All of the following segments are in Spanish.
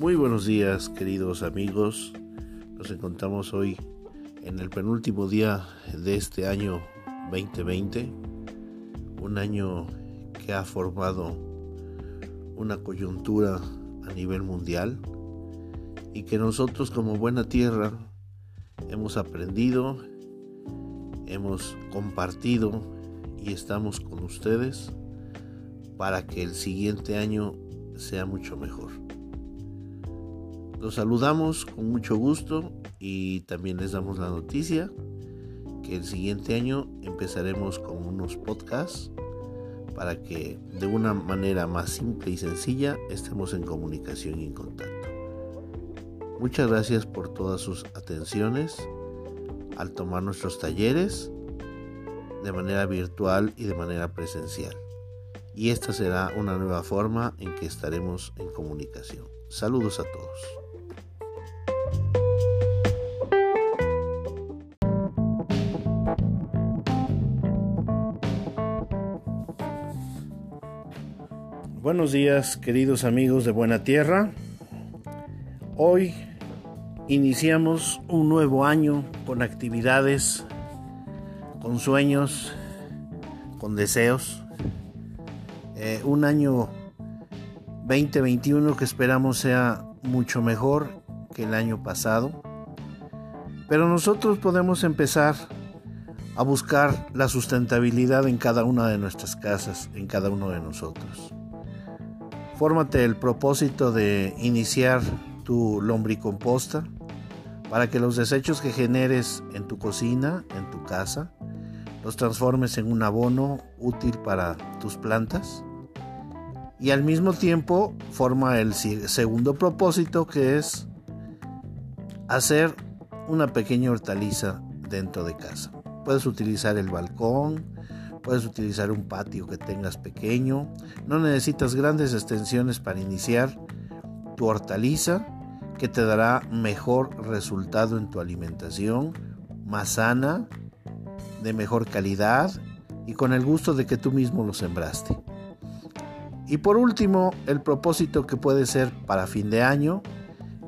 Muy buenos días queridos amigos. Nos encontramos hoy en el penúltimo día de este año 2020. Un año que ha formado una coyuntura a nivel mundial y que nosotros como buena tierra hemos aprendido, hemos compartido y estamos con ustedes para que el siguiente año sea mucho mejor. Los saludamos con mucho gusto y también les damos la noticia que el siguiente año empezaremos con unos podcasts para que de una manera más simple y sencilla estemos en comunicación y en contacto. Muchas gracias por todas sus atenciones al tomar nuestros talleres de manera virtual y de manera presencial. Y esta será una nueva forma en que estaremos en comunicación. Saludos a todos. Buenos días queridos amigos de Buena Tierra. Hoy iniciamos un nuevo año con actividades, con sueños, con deseos. Eh, un año 2021 que esperamos sea mucho mejor que el año pasado. Pero nosotros podemos empezar a buscar la sustentabilidad en cada una de nuestras casas, en cada uno de nosotros. Fórmate el propósito de iniciar tu lombricomposta para que los desechos que generes en tu cocina, en tu casa, los transformes en un abono útil para tus plantas. Y al mismo tiempo forma el segundo propósito que es hacer una pequeña hortaliza dentro de casa. Puedes utilizar el balcón, Puedes utilizar un patio que tengas pequeño. No necesitas grandes extensiones para iniciar tu hortaliza que te dará mejor resultado en tu alimentación, más sana, de mejor calidad y con el gusto de que tú mismo lo sembraste. Y por último, el propósito que puede ser para fin de año,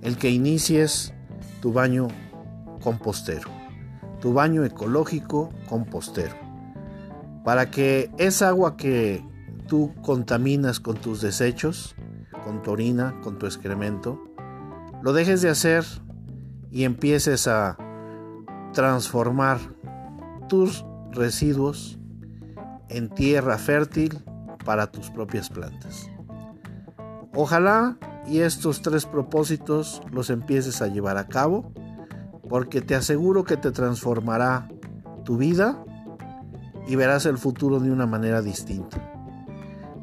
el que inicies tu baño compostero, tu baño ecológico compostero para que esa agua que tú contaminas con tus desechos, con tu orina, con tu excremento, lo dejes de hacer y empieces a transformar tus residuos en tierra fértil para tus propias plantas. Ojalá y estos tres propósitos los empieces a llevar a cabo porque te aseguro que te transformará tu vida y verás el futuro de una manera distinta.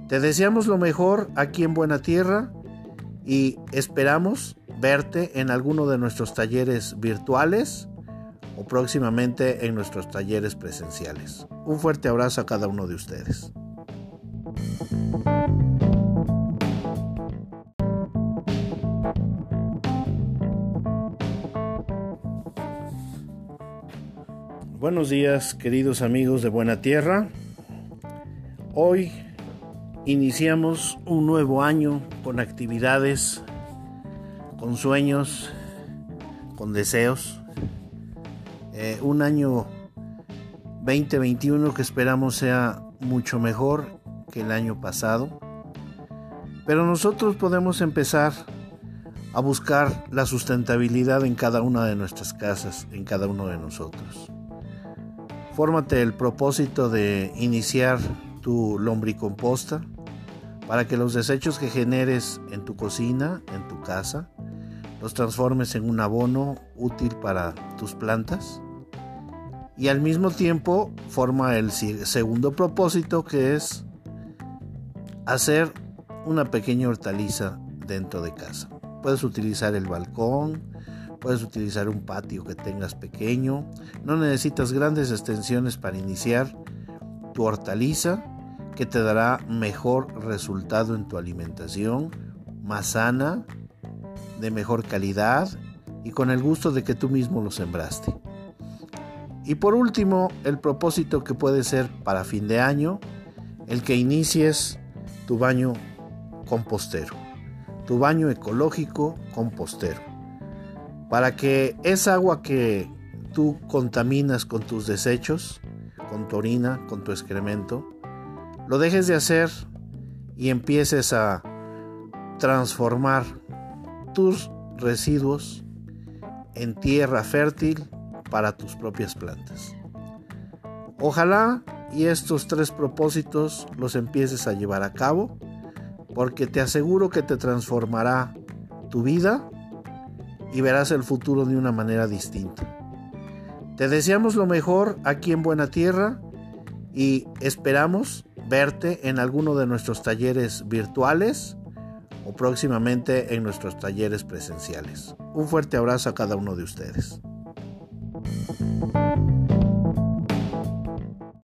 Te deseamos lo mejor aquí en Buena Tierra y esperamos verte en alguno de nuestros talleres virtuales o próximamente en nuestros talleres presenciales. Un fuerte abrazo a cada uno de ustedes. Buenos días queridos amigos de Buena Tierra. Hoy iniciamos un nuevo año con actividades, con sueños, con deseos. Eh, un año 2021 que esperamos sea mucho mejor que el año pasado. Pero nosotros podemos empezar a buscar la sustentabilidad en cada una de nuestras casas, en cada uno de nosotros. Fórmate el propósito de iniciar tu lombricomposta para que los desechos que generes en tu cocina, en tu casa, los transformes en un abono útil para tus plantas. Y al mismo tiempo forma el segundo propósito que es hacer una pequeña hortaliza dentro de casa. Puedes utilizar el balcón, Puedes utilizar un patio que tengas pequeño. No necesitas grandes extensiones para iniciar tu hortaliza que te dará mejor resultado en tu alimentación, más sana, de mejor calidad y con el gusto de que tú mismo lo sembraste. Y por último, el propósito que puede ser para fin de año, el que inicies tu baño compostero tu baño ecológico compostero. Para que esa agua que tú contaminas con tus desechos, con tu orina, con tu excremento, lo dejes de hacer y empieces a transformar tus residuos en tierra fértil para tus propias plantas. Ojalá y estos tres propósitos los empieces a llevar a cabo porque te aseguro que te transformará tu vida y verás el futuro de una manera distinta. Te deseamos lo mejor aquí en Buena Tierra y esperamos verte en alguno de nuestros talleres virtuales o próximamente en nuestros talleres presenciales. Un fuerte abrazo a cada uno de ustedes.